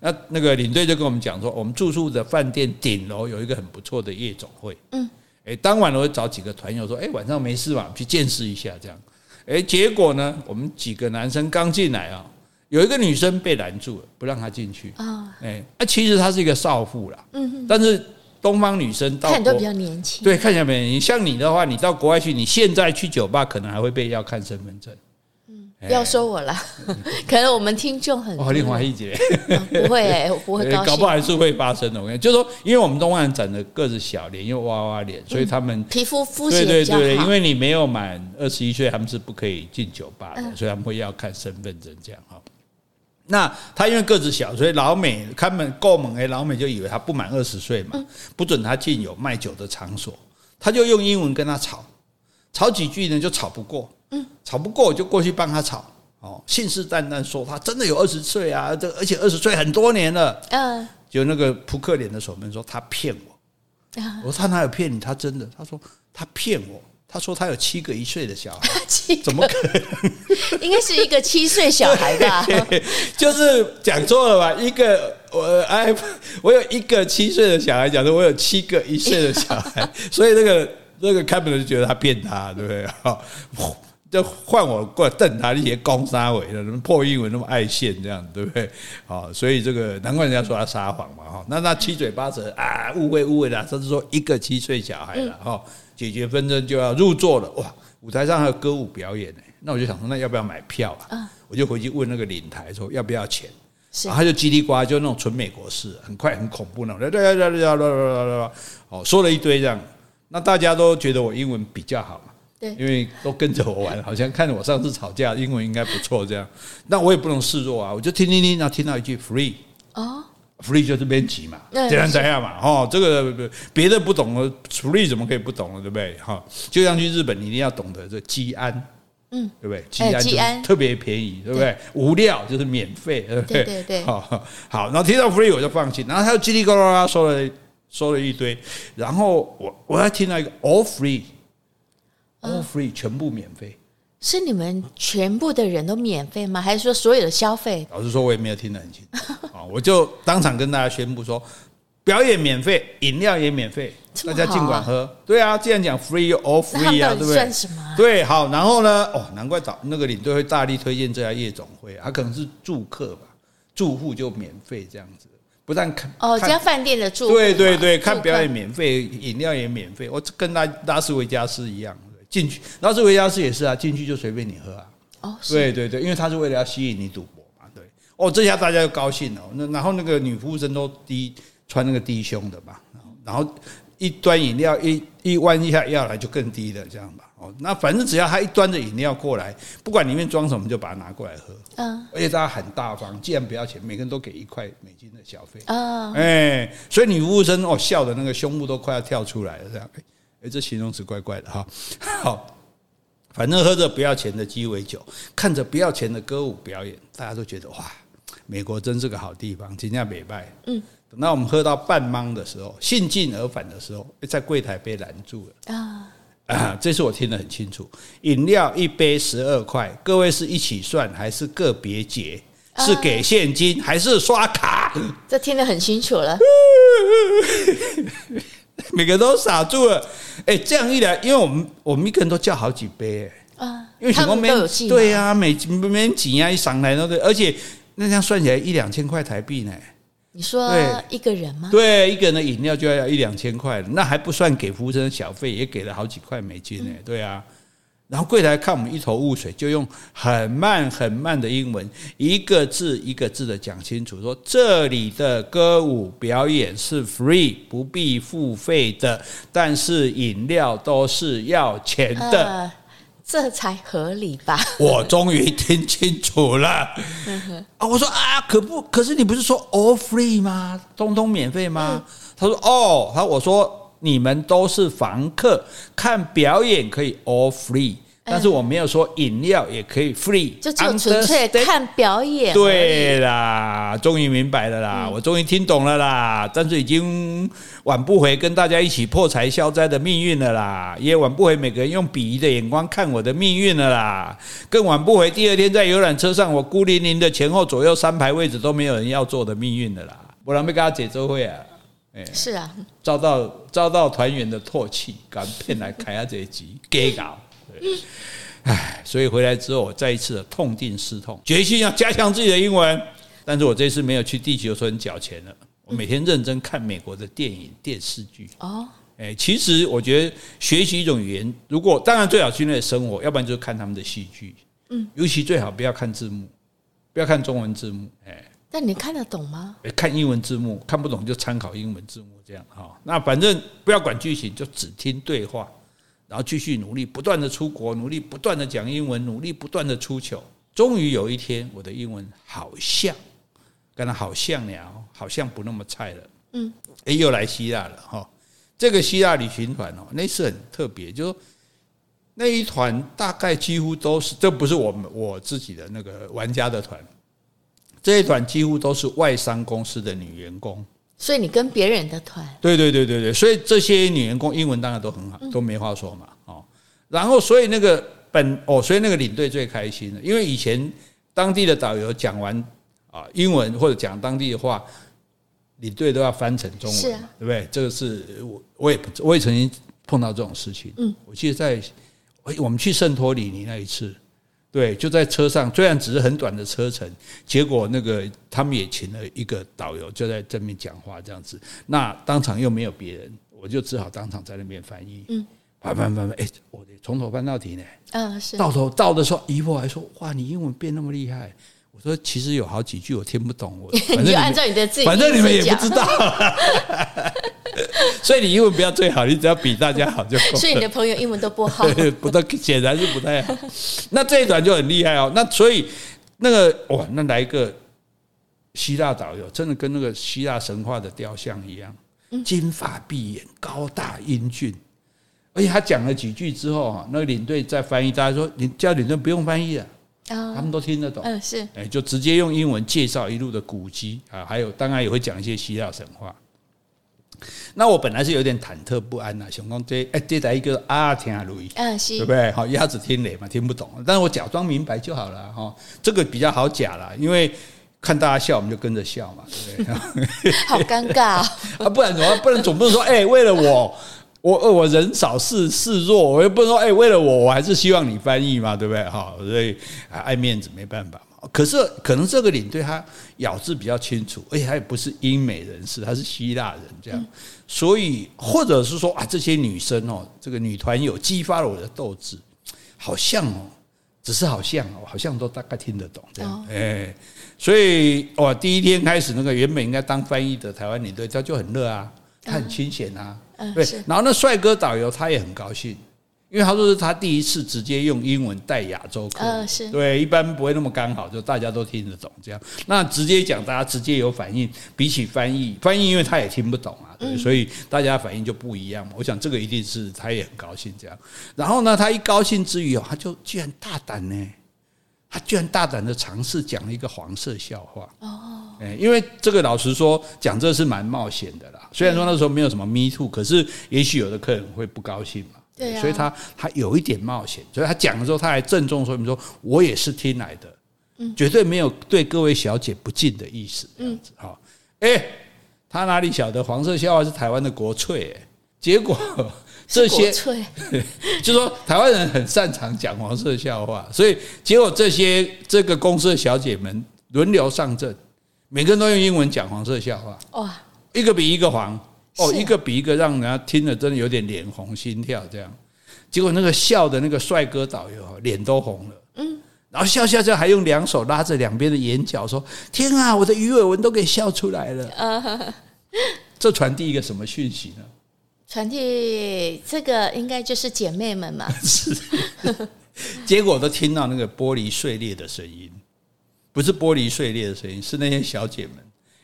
那那个领队就跟我们讲说，我们住宿的饭店顶楼有一个很不错的夜总会。嗯，哎，当晚我会找几个团友说，哎，晚上没事嘛，去见识一下这样。哎，结果呢，我们几个男生刚进来啊。有一个女生被拦住了，不让她进去。啊，哎，那其实她是一个少妇啦。嗯哼。但是东方女生到看都比较年轻。对，看起来比较年轻。像你的话，你到国外去，你现在去酒吧可能还会被要看身份证。要说我了，可能我们听众很哦，另外一节 不会、欸，我不会高兴，搞不好还是会发生的。我跟你就是说，因为我们东方人长得个子小，脸又娃娃脸，所以他们、嗯、皮肤肤。对对对，因为你没有满二十一岁，他们是不可以进酒吧的，嗯、所以他们会要看身份证这样哈。那他因为个子小，所以老美他们够猛哎，老美就以为他不满二十岁嘛，嗯、不准他进有卖酒的场所，他就用英文跟他吵，吵几句呢就吵不过。嗯，吵不过我就过去帮他吵，哦，信誓旦旦说他真的有二十岁啊，这而且二十岁很多年了。嗯，就那个扑克脸的守门说他骗我，我说他哪有骗你？他真的，他说他骗我，他说他有七个一岁的小孩，七怎么可能？应该是一个七岁小孩吧？就是讲错了吧？一个我哎，我有一个七岁的小孩，讲说我有七个一岁的小孩，所以那个那个开门就觉得他骗他，对不对？好。就换我过来瞪他那些公杀尾的，破英文那么爱现这样，对不对？好，所以这个难怪人家说他撒谎嘛，哈。那那七嘴八舌啊，误会误会了，甚至说一个七岁小孩了，哈，解决纷争就要入座了，哇，舞台上还有歌舞表演呢。那我就想说，那要不要买票啊？我就回去问那个领台说要不要钱，然后他就叽里呱啦，就那种纯美国式，很快很恐怖那种，对对对对对对对，哦，说了一堆这样，那大家都觉得我英文比较好嘛。因为都跟着我玩，好像看着我上次吵架，英文应该不错，这样，那我也不能示弱啊，我就听听听，然后听到一句 free，哦，free 就是编辑嘛，这样这样嘛，哦，这个别的不懂了，free 怎么可以不懂了，对不对？哈，就像去日本，你一定要懂得这基安，嗯，对不对？基安就是特别便宜，对不对？无料就是免费，对不对？对对，好，好，然后听到 free 我就放弃，然后他又叽里呱啦说了说了一堆，然后我我还听到一个 all free。All free，全部免费，是你们全部的人都免费吗？还是说所有的消费？老实说，我也没有听得很清楚啊！我就当场跟大家宣布说，表演免费，饮料也免费，大家尽管喝。对啊，既然讲 free all free 啊，对不对？对，好，然后呢？哦，难怪找那个领队会大力推荐这家夜总会，他可能是住客吧，住户就免费这样子，不但看哦，这家饭店的住户对对对，看表演免费，饮料也免费，我跟拉拉斯维加斯一样。进去，拉斯维加斯也是啊，进去就随便你喝啊。哦，对对对，因为他是为了要吸引你赌博嘛，对。哦，这下大家就高兴了。那然后那个女服务生都低穿那个低胸的嘛，然后一端饮料一一弯一下要来就更低的，这样吧。哦，那反正只要他一端着饮料过来，不管里面装什么，就把它拿过来喝。嗯，而且大家很大方，既然不要钱，每个人都给一块美金的小费。嗯，哎，所以女服务生哦笑的那个胸部都快要跳出来了，这样。哎，这形容词怪怪的哈。好，反正喝着不要钱的鸡尾酒，看着不要钱的歌舞表演，大家都觉得哇，美国真是个好地方，今天美拜。嗯，等到我们喝到半懵的时候，兴尽而返的时候，在柜台被拦住了啊！啊，这次我听得很清楚，饮料一杯十二块，各位是一起算还是个别结？是给现金还是刷卡？这听得很清楚了。每个都傻住了，哎，这样一来，因为我们我们一个人都叫好几杯，哎，啊，因为什么没有对呀，每每人挤呀一上来那个，而且那这样算起来一两千块台币呢。你说一个人吗？对，一个人的饮料就要一两千块，那还不算给服务生的小费，也给了好几块美金呢。对啊。然后柜台看我们一头雾水，就用很慢很慢的英文，一个字一个字的讲清楚，说这里的歌舞表演是 free，不必付费的，但是饮料都是要钱的，呃、这才合理吧？我终于听清楚了啊！我说啊，可不，可是你不是说 all free 吗？通通免费吗？他说哦，他我说。你们都是房客，看表演可以 all free，但是我没有说饮料也可以 free，就纯粹看表演。对啦，终于明白了啦，我终于听懂了啦，但是已经挽不回跟大家一起破财消灾的命运了啦，也挽不回每个人用鄙夷的眼光看我的命运了啦，更挽不回第二天在游览车上我孤零零的前后左右三排位置都没有人要坐的命运了啦，不然被跟他解周会啊。欸、是啊，遭到遭到团员的唾弃，敢骗来开下这一集，给搞。唉，所以回来之后，我再一次的痛定思痛，决心要加强自己的英文。但是我这次没有去地球村缴钱了，我每天认真看美国的电影、电视剧。哦，哎，其实我觉得学习一种语言，如果当然最好去那里生活，要不然就是看他们的戏剧。嗯，尤其最好不要看字幕，不要看中文字幕，哎。但你看得懂吗？看英文字幕看不懂就参考英文字幕这样哈。那反正不要管剧情，就只听对话，然后继续努力，不断的出国，努力不断的讲英文，努力不断的出糗。终于有一天，我的英文好像跟他好像了，好像不那么菜了。嗯，哎，又来希腊了哈。这个希腊旅行团哦，那次很特别，就那一团大概几乎都是，这不是我们我自己的那个玩家的团。这一团几乎都是外商公司的女员工，所以你跟别人的团，对对对对对，所以这些女员工英文当然都很好，都没话说嘛，哦，然后所以那个本哦，所以那个领队最开心了，因为以前当地的导游讲完啊英文或者讲当地的话，领队都要翻成中文，是啊，对不对？这个是我我也我也曾经碰到这种事情，嗯，我记得在我们去圣托里尼那一次。对，就在车上，虽然只是很短的车程，结果那个他们也请了一个导游，就在正面讲话这样子。那当场又没有别人，我就只好当场在那边翻译。嗯，翻翻翻翻，哎，我得从头翻到底呢。嗯，是。到头到的时候，姨婆还说：“哇，你英文变那么厉害。”我说：“其实有好几句我听不懂。”我反正 按照你的自己，反正你们也不知道。所以你英文不要最好，你只要比大家好就够。所以你的朋友英文都不好，不都显然是不太好。那这一段就很厉害哦。那所以那个哇，那来一个希腊导游，真的跟那个希腊神话的雕像一样，金发碧眼，高大英俊。而且他讲了几句之后啊，那个领队在翻译，大家说你叫领队不用翻译了，他们都听得懂。嗯，是。哎，就直接用英文介绍一路的古迹啊，还有当然也会讲一些希腊神话。那我本来是有点忐忑不安呐，想讲这哎，这来一个啊，听下录音，嗯，是，对不对？好，一下子听雷嘛，听不懂，但是我假装明白就好了哈。这个比较好假啦，因为看大家笑，我们就跟着笑嘛，对不对？好尴尬 啊！不然怎么？不然总不能说，哎，为了我，我我人少势势弱，我又不能说，哎，为了我，我还是希望你翻译嘛，对不对？哈，所以爱面子，没办法。可是可能这个领队他咬字比较清楚，而且他也不是英美人士，他是希腊人这样，所以或者是说啊，这些女生哦，这个女团友激发了我的斗志，好像哦，只是好像哦，好像都大概听得懂这样，哎，所以哇，第一天开始那个原本应该当翻译的台湾领队他就很热啊，他很清闲啊，对，然后那帅哥导游他也很高兴。因为他说是他第一次直接用英文带亚洲客，呃，是对，一般不会那么刚好，就大家都听得懂这样。那直接讲，大家直接有反应，比起翻译，翻译因为他也听不懂啊，对，所以大家反应就不一样嘛。我想这个一定是他也很高兴这样。然后呢，他一高兴之余哦，他就居然大胆呢，他居然大胆的尝试讲了一个黄色笑话哦，哎，因为这个老实说讲这是蛮冒险的啦。虽然说那时候没有什么 Me Too，可是也许有的客人会不高兴嘛。对，所以他他有一点冒险，所以他讲的时候，他还郑重说明说：“我也是听来的，绝对没有对各位小姐不敬的意思。”这样子哈，哎，他哪里晓得黄色笑话是台湾的国粹？哎，结果 这些，就说台湾人很擅长讲黄色笑话，所以结果这些这个公司的小姐们轮流上阵，每个人都用英文讲黄色笑话，哇，一个比一个黄。哦，一个比一个让人家听了真的有点脸红心跳，这样。结果那个笑的那个帅哥导游脸都红了，嗯，然后笑笑笑还用两手拉着两边的眼角说：“天啊，我的鱼尾纹都给笑出来了。”啊，这传递一个什么讯息呢？传递这个应该就是姐妹们嘛。是，结果都听到那个玻璃碎裂的声音，不是玻璃碎裂的声音，是那些小姐们。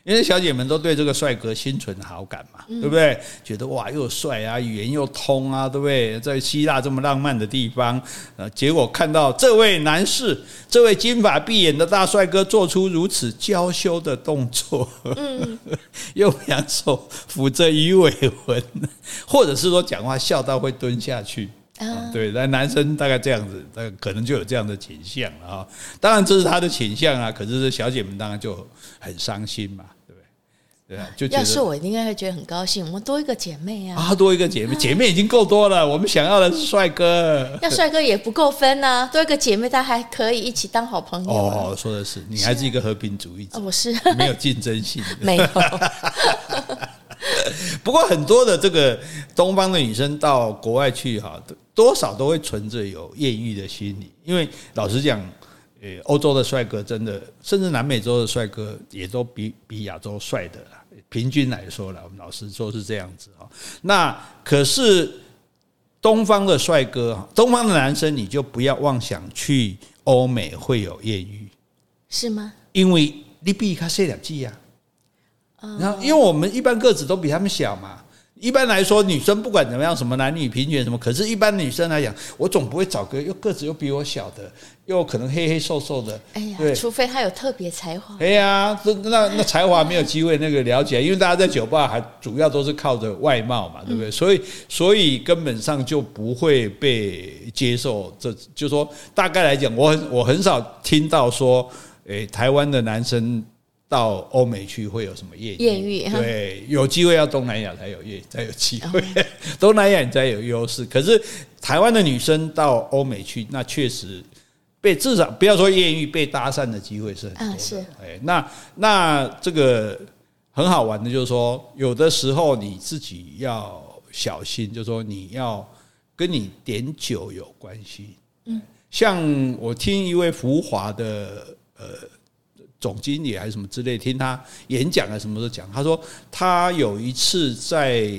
因为小姐们都对这个帅哥心存好感嘛，对不对？觉得哇，又帅啊，语言又通啊，对不对？在希腊这么浪漫的地方，呃，结果看到这位男士，这位金发碧眼的大帅哥做出如此娇羞的动作，嗯，用两手扶着鱼尾纹，或者是说讲话笑到会蹲下去。嗯、对，那男生大概这样子，那可能就有这样的倾向了啊。当然这是他的倾向啊，可是这小姐们当然就很伤心嘛，对不对？对啊，就要是我应该会觉得很高兴，我们多一个姐妹啊，啊，多一个姐妹，姐妹已经够多了，我们想要的是帅哥，要帅哥也不够分呢、啊，多一个姐妹，她还可以一起当好朋友、啊。哦，说的是，你还是一个和平主义者，我是没有竞争性，没有。不过很多的这个东方的女生到国外去哈，多少都会存着有艳遇的心理，因为老实讲，诶，欧洲的帅哥真的，甚至南美洲的帅哥也都比比亚洲帅的啦。平均来说了，我们老实说是这样子哈。那可是东方的帅哥，东方的男生，你就不要妄想去欧美会有艳遇，是吗？因为你比他细两季呀。然后，因为我们一般个子都比他们小嘛。一般来说，女生不管怎么样，什么男女平权什么，可是，一般女生来讲，我总不会找个又个子又比我小的，又可能黑黑瘦瘦的。哎呀，对，除非他有特别才华。哎呀，那那那才华没有机会那个了解，因为大家在酒吧还主要都是靠着外貌嘛，对不对？所以所以根本上就不会被接受。这就说大概来讲，我很我很少听到说，诶，台湾的男生。到欧美去会有什么艳遇？对，有机会要东南亚才有艳，才有机会。东南亚你才有优势。可是台湾的女生到欧美去，那确实被至少不要说艳遇，被搭讪的机会是很多的。是，哎，那那这个很好玩的，就是说，有的时候你自己要小心，就是说你要跟你点酒有关系。嗯，像我听一位浮华的呃。总经理还是什么之类，听他演讲啊，什么都讲。他说他有一次在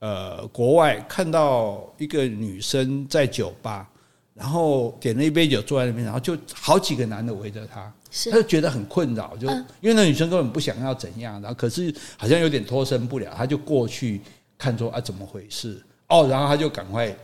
呃国外看到一个女生在酒吧，然后点了一杯酒坐在那边，然后就好几个男的围着她，他就觉得很困扰，就因为那女生根本不想要怎样，然后可是好像有点脱身不了，他就过去看说啊怎么回事哦，然后他就赶快。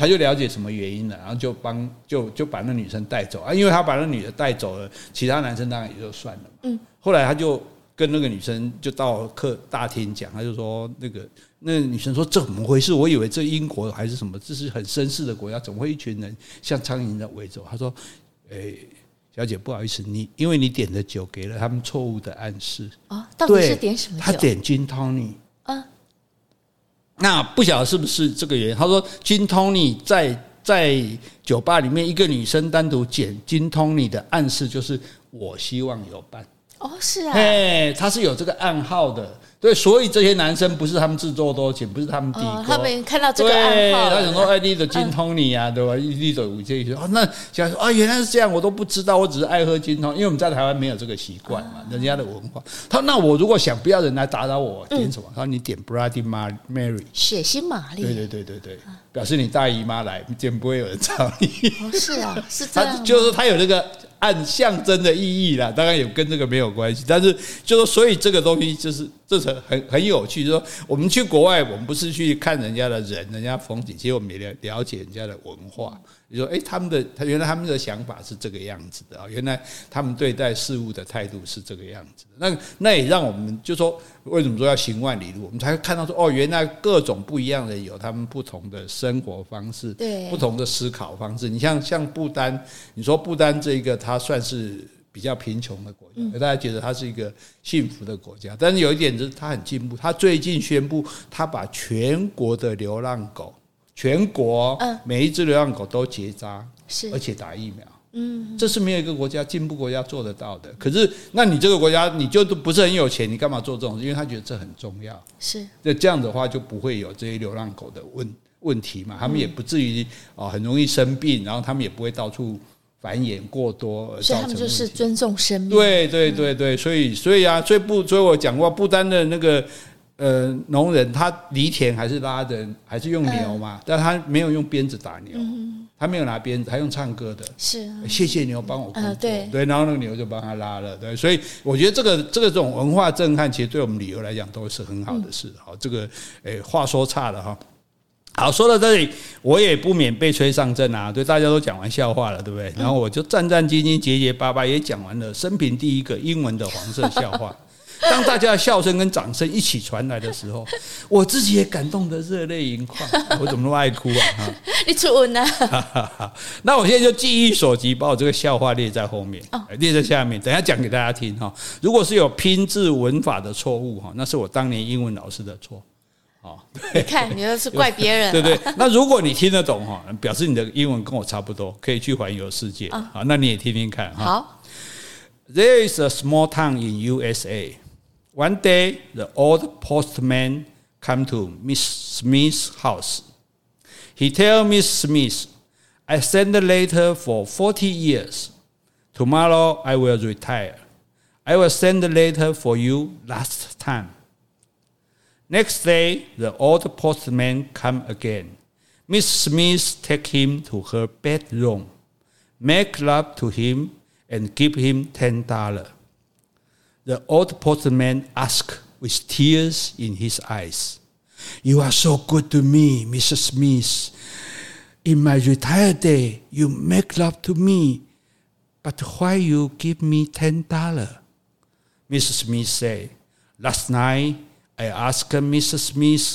他就了解什么原因了，然后就帮就就把那女生带走啊，因为他把那女的带走了，其他男生当然也就算了。嗯，后来他就跟那个女生就到客大厅讲，他就说那个那个女生说这怎么回事？我以为这英国还是什么，这是很绅士的国家，怎么会一群人像苍蝇在围走？他说：“诶，小姐不好意思，你因为你点的酒给了他们错误的暗示。”哦，到底是点什么酒？他点金汤尼。啊。那不晓得是不是这个原因？他说金通你在在酒吧里面，一个女生单独捡金通你的暗示就是我希望有伴。哦，是啊，哎，他是有这个暗号的。对，所以这些男生不是他们自作多情，不是他们第一个，他们看到这个暗号，他想说：“哎，你的金汤尼啊，对吧？你的五件哦，那想说啊，原来是这样，我都不知道，我只是爱喝金通，因为我们在台湾没有这个习惯嘛，人家的文化。他说：那我如果想不要人来打扰我，点什么？他说：你点 Bloody Mary，血腥玛丽。对对对对对，表示你大姨妈来，点不会有人找你。是啊，是这样，就是他有这个。按象征的意义啦，当然也跟这个没有关系，但是就说，所以这个东西就是这是很很有趣。就是说，我们去国外，我们不是去看人家的人、人家风景，其实我们也了了解人家的文化。你说，诶，他们的他原来他们的想法是这个样子的啊，原来他们对待事物的态度是这个样子的。那那也让我们就说，为什么说要行万里路？我们才会看到说，哦，原来各种不一样的有他们不同的生活方式，对，不同的思考方式。你像像不丹，你说不丹这一个，它算是比较贫穷的国家，大家觉得它是一个幸福的国家。但是有一点就是，它很进步。它最近宣布，它把全国的流浪狗，全国每一只流浪狗都结扎，是而且打疫苗。嗯，这是没有一个国家进步国家做得到的。可是，那你这个国家你就不是很有钱，你干嘛做这种事？因为他觉得这很重要。是，那这样的话就不会有这些流浪狗的问问题嘛？他们也不至于啊很容易生病，然后他们也不会到处。繁衍过多，所以他们就是尊重生命。对对对对，所以所以啊，所以不，所以我讲过，不丹的那个呃农人，他犁田还是拉人，还是用牛嘛，但他没有用鞭子打牛，他没有拿鞭子，他用唱歌的。是，啊谢谢牛帮我工作。对对，然后那个牛就帮他拉了。对，所以我觉得这个这个这种文化震撼，其实对我们旅游来讲都是很好的事。好，这个诶，话说差了哈。好，说到这里，我也不免被吹上阵啊！对，大家都讲完笑话了，对不对？然后我就战战兢兢、结结巴巴也讲完了生平第一个英文的黄色笑话。当大家的笑声跟掌声一起传来的时候，我自己也感动得热泪盈眶。我怎么那么爱哭啊？哈，你出文啊？那我现在就记忆所及，把我这个笑话列在后面，列在下面，等下讲给大家听哈。如果是有拼字文法的错误哈，那是我当年英文老师的错。哦，你看，你又是怪别人，对对。那如果你听得懂哈，表示你的英文跟我差不多，可以去环游世界啊。好，那你也听听看哈。好，There is a small town in USA. One day, the old postman come to Miss Smith's house. He tell Miss Smith, "I sent a letter for forty years. Tomorrow I will retire. I will send a letter for you last time. Next day, the old postman come again. Miss Smith take him to her bedroom, make love to him, and give him ten dollar. The old postman asked with tears in his eyes, "You are so good to me, Mrs. Smith. In my retired day, you make love to me, but why you give me ten dollar?" Mrs. Smith said, "Last night I asked Mrs. Smith."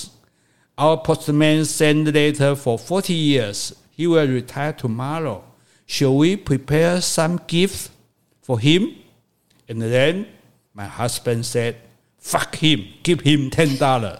Our postman sent letter for 40 years. He will retire tomorrow. Shall we prepare some gift for him? And then my husband said, fuck him, give him $10.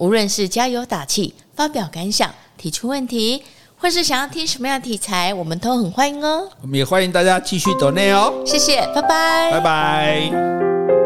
无论是加油打气、发表感想、提出问题，或是想要听什么样的题材，我们都很欢迎哦。我们也欢迎大家继续抖内哦。谢谢，拜拜，拜拜。